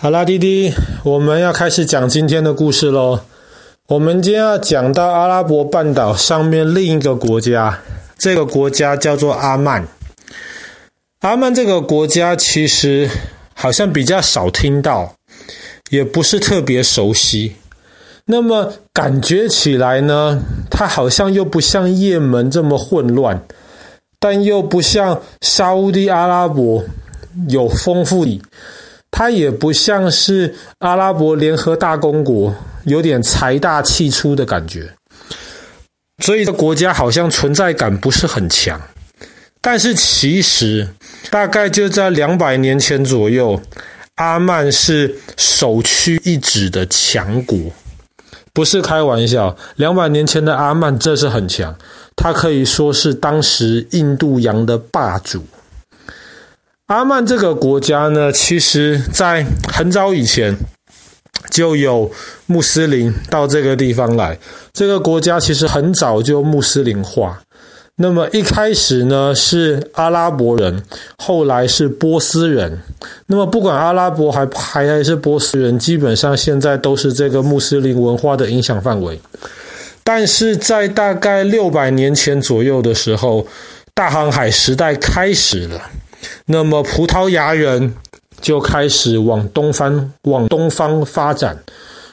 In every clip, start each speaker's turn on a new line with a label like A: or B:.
A: 好啦，弟弟，我们要开始讲今天的故事喽。我们今天要讲到阿拉伯半岛上面另一个国家，这个国家叫做阿曼。阿曼这个国家其实好像比较少听到，也不是特别熟悉。那么感觉起来呢，它好像又不像也门这么混乱，但又不像沙乌地阿拉伯有丰富的。它也不像是阿拉伯联合大公国，有点财大气粗的感觉，所以这国家好像存在感不是很强。但是其实大概就在两百年前左右，阿曼是首屈一指的强国，不是开玩笑。两百年前的阿曼这是很强，它可以说是当时印度洋的霸主。阿曼这个国家呢，其实在很早以前就有穆斯林到这个地方来。这个国家其实很早就穆斯林化。那么一开始呢是阿拉伯人，后来是波斯人。那么不管阿拉伯还还还是波斯人，基本上现在都是这个穆斯林文化的影响范围。但是在大概六百年前左右的时候，大航海时代开始了。那么葡萄牙人就开始往东方往东方发展。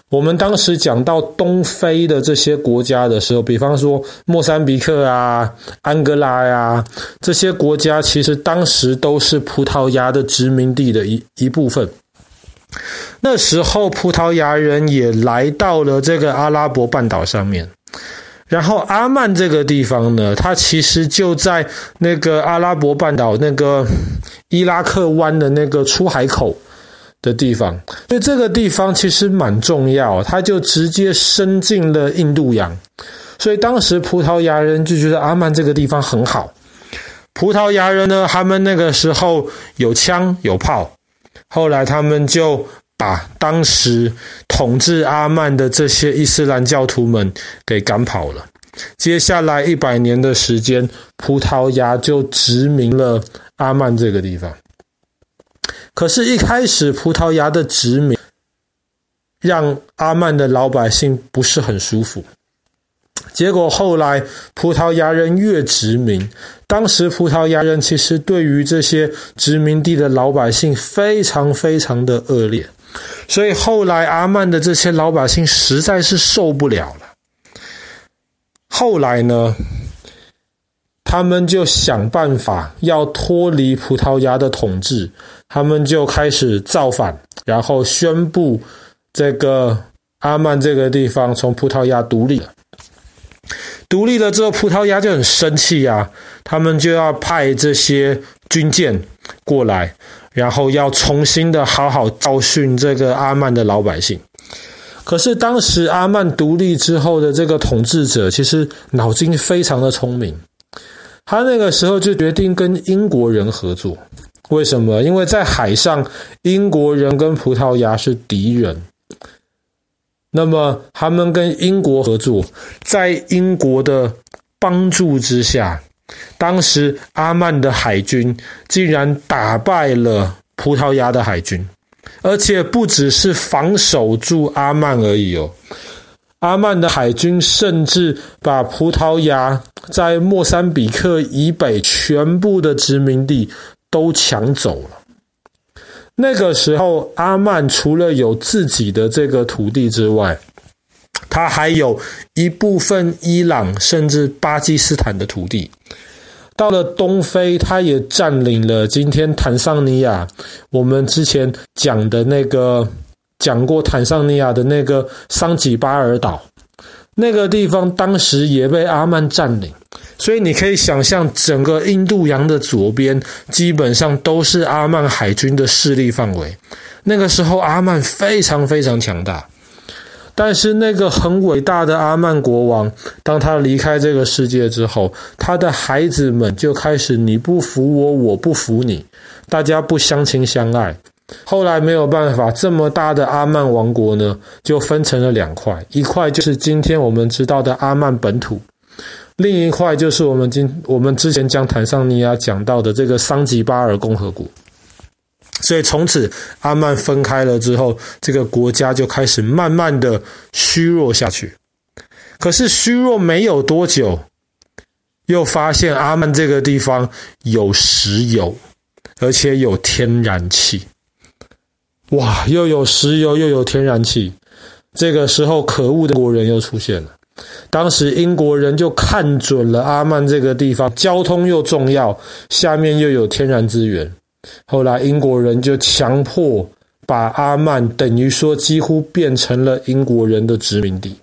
A: 我们当时讲到东非的这些国家的时候，比方说莫桑比克啊、安哥拉呀、啊、这些国家，其实当时都是葡萄牙的殖民地的一一部分。那时候葡萄牙人也来到了这个阿拉伯半岛上面。然后阿曼这个地方呢，它其实就在那个阿拉伯半岛那个伊拉克湾的那个出海口的地方，所以这个地方其实蛮重要，它就直接伸进了印度洋。所以当时葡萄牙人就觉得阿曼这个地方很好。葡萄牙人呢，他们那个时候有枪有炮，后来他们就。把当时统治阿曼的这些伊斯兰教徒们给赶跑了。接下来一百年的时间，葡萄牙就殖民了阿曼这个地方。可是，一开始葡萄牙的殖民让阿曼的老百姓不是很舒服。结果后来葡萄牙人越殖民，当时葡萄牙人其实对于这些殖民地的老百姓非常非常的恶劣。所以后来阿曼的这些老百姓实在是受不了了。后来呢，他们就想办法要脱离葡萄牙的统治，他们就开始造反，然后宣布这个阿曼这个地方从葡萄牙独立了。独立了之后，葡萄牙就很生气啊，他们就要派这些军舰过来。然后要重新的好好教训这个阿曼的老百姓。可是当时阿曼独立之后的这个统治者，其实脑筋非常的聪明。他那个时候就决定跟英国人合作。为什么？因为在海上，英国人跟葡萄牙是敌人。那么他们跟英国合作，在英国的帮助之下。当时阿曼的海军竟然打败了葡萄牙的海军，而且不只是防守住阿曼而已哦。阿曼的海军甚至把葡萄牙在莫桑比克以北全部的殖民地都抢走了。那个时候，阿曼除了有自己的这个土地之外，他还有一部分伊朗甚至巴基斯坦的土地。到了东非，他也占领了今天坦桑尼亚。我们之前讲的那个讲过坦桑尼亚的那个桑吉巴尔岛，那个地方当时也被阿曼占领。所以你可以想象，整个印度洋的左边基本上都是阿曼海军的势力范围。那个时候，阿曼非常非常强大。但是那个很伟大的阿曼国王，当他离开这个世界之后，他的孩子们就开始你不服我，我不服你，大家不相亲相爱。后来没有办法，这么大的阿曼王国呢，就分成了两块，一块就是今天我们知道的阿曼本土，另一块就是我们今我们之前讲坦桑尼亚讲到的这个桑吉巴尔共和国。所以从此阿曼分开了之后，这个国家就开始慢慢的虚弱下去。可是虚弱没有多久，又发现阿曼这个地方有石油，而且有天然气。哇，又有石油又有天然气，这个时候可恶的国人又出现了。当时英国人就看准了阿曼这个地方，交通又重要，下面又有天然资源。后来英国人就强迫把阿曼，等于说几乎变成了英国人的殖民地。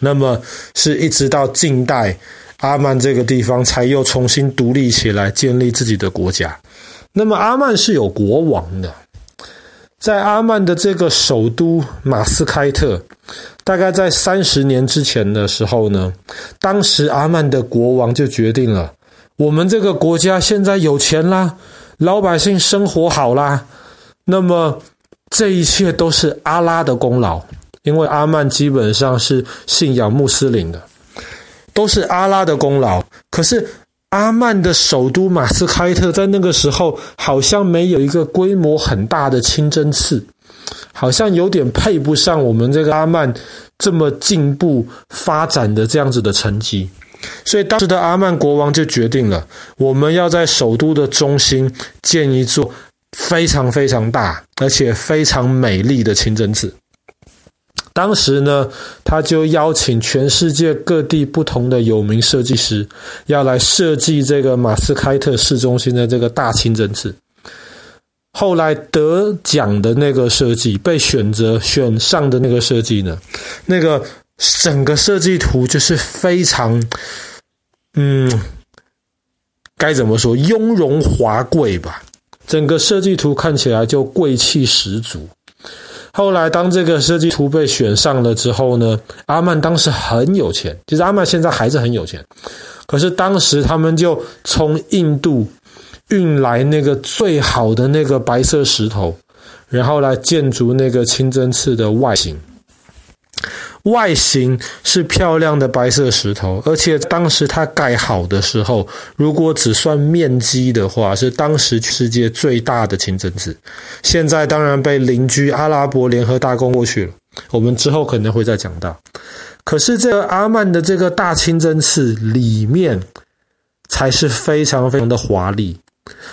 A: 那么是一直到近代，阿曼这个地方才又重新独立起来，建立自己的国家。那么阿曼是有国王的，在阿曼的这个首都马斯开特，大概在三十年之前的时候呢，当时阿曼的国王就决定了，我们这个国家现在有钱啦。老百姓生活好啦，那么这一切都是阿拉的功劳，因为阿曼基本上是信仰穆斯林的，都是阿拉的功劳。可是阿曼的首都马斯开特在那个时候好像没有一个规模很大的清真寺，好像有点配不上我们这个阿曼这么进步发展的这样子的成绩。所以当时的阿曼国王就决定了，我们要在首都的中心建一座非常非常大而且非常美丽的清真寺。当时呢，他就邀请全世界各地不同的有名设计师，要来设计这个马斯开特市中心的这个大清真寺。后来得奖的那个设计，被选择选上的那个设计呢，那个。整个设计图就是非常，嗯，该怎么说，雍容华贵吧？整个设计图看起来就贵气十足。后来，当这个设计图被选上了之后呢，阿曼当时很有钱，其实阿曼现在还是很有钱。可是当时他们就从印度运来那个最好的那个白色石头，然后来建筑那个清真寺的外形。外形是漂亮的白色石头，而且当时它盖好的时候，如果只算面积的话，是当时世界最大的清真寺。现在当然被邻居阿拉伯联合大公过去了，我们之后可能会再讲到。可是这个阿曼的这个大清真寺里面，才是非常非常的华丽。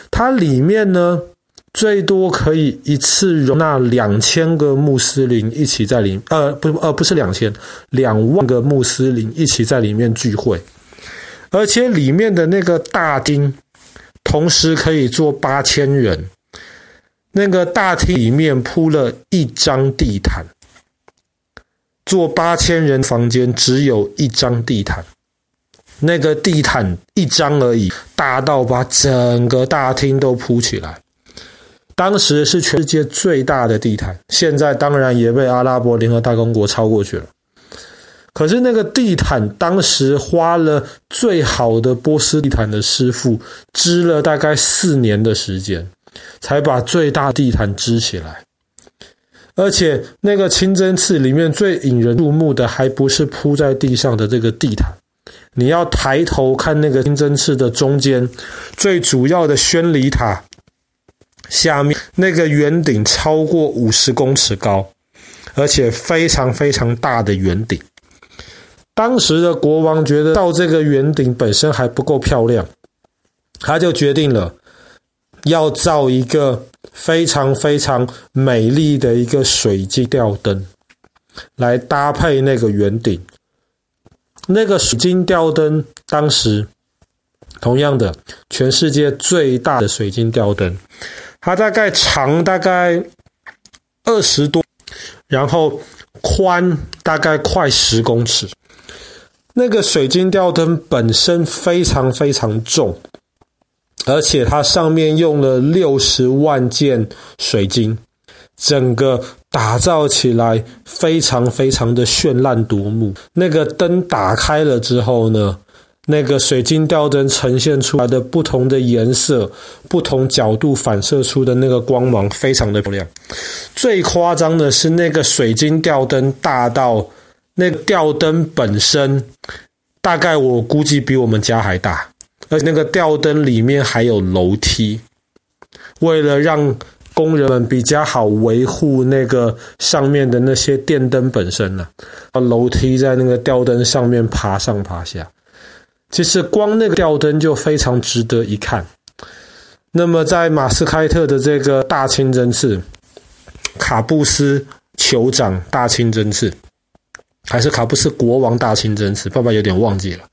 A: 它里面呢，最多可以一次容纳两千个穆斯林一起在里，呃，不，呃，不是两千，两万个穆斯林一起在里面聚会，而且里面的那个大厅，同时可以坐八千人。那个大厅里面铺了一张地毯，坐八千人房间只有一张地毯，那个地毯一张而已，大到把整个大厅都铺起来。当时是全世界最大的地毯，现在当然也被阿拉伯联合大公国超过去了。可是那个地毯，当时花了最好的波斯地毯的师傅织了大概四年的时间，才把最大地毯织起来。而且那个清真寺里面最引人入目的，还不是铺在地上的这个地毯，你要抬头看那个清真寺的中间最主要的宣礼塔。下面那个圆顶超过五十公尺高，而且非常非常大的圆顶。当时的国王觉得到这个圆顶本身还不够漂亮，他就决定了要造一个非常非常美丽的一个水晶吊灯，来搭配那个圆顶。那个水晶吊灯当时同样的，全世界最大的水晶吊灯。它大概长大概二十多，然后宽大概快十公尺。那个水晶吊灯本身非常非常重，而且它上面用了六十万件水晶，整个打造起来非常非常的绚烂夺目。那个灯打开了之后呢，那个水晶吊灯呈现出来的不同的颜色、不同角度反射出的那个光芒，非常的漂亮。最夸张的是，那个水晶吊灯大到那个吊灯本身，大概我估计比我们家还大，而且那个吊灯里面还有楼梯。为了让工人们比较好维护那个上面的那些电灯本身呢，楼梯在那个吊灯上面爬上爬下，其实光那个吊灯就非常值得一看。那么在马斯开特的这个大清真寺，卡布斯酋长大清真寺，还是卡布斯国王大清真寺，爸爸有点忘记了。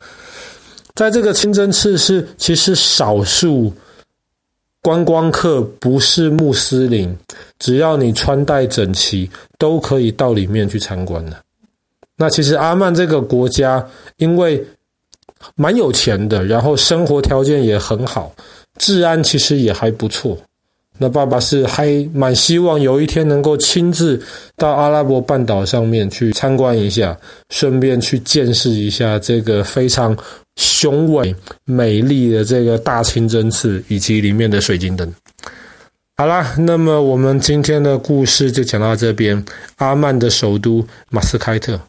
A: 在这个清真寺是其实少数。观光客不是穆斯林，只要你穿戴整齐，都可以到里面去参观的。那其实阿曼这个国家，因为蛮有钱的，然后生活条件也很好，治安其实也还不错。那爸爸是还蛮希望有一天能够亲自到阿拉伯半岛上面去参观一下，顺便去见识一下这个非常。雄伟美丽的这个大清真寺以及里面的水晶灯。好啦，那么我们今天的故事就讲到这边。阿曼的首都马斯开特。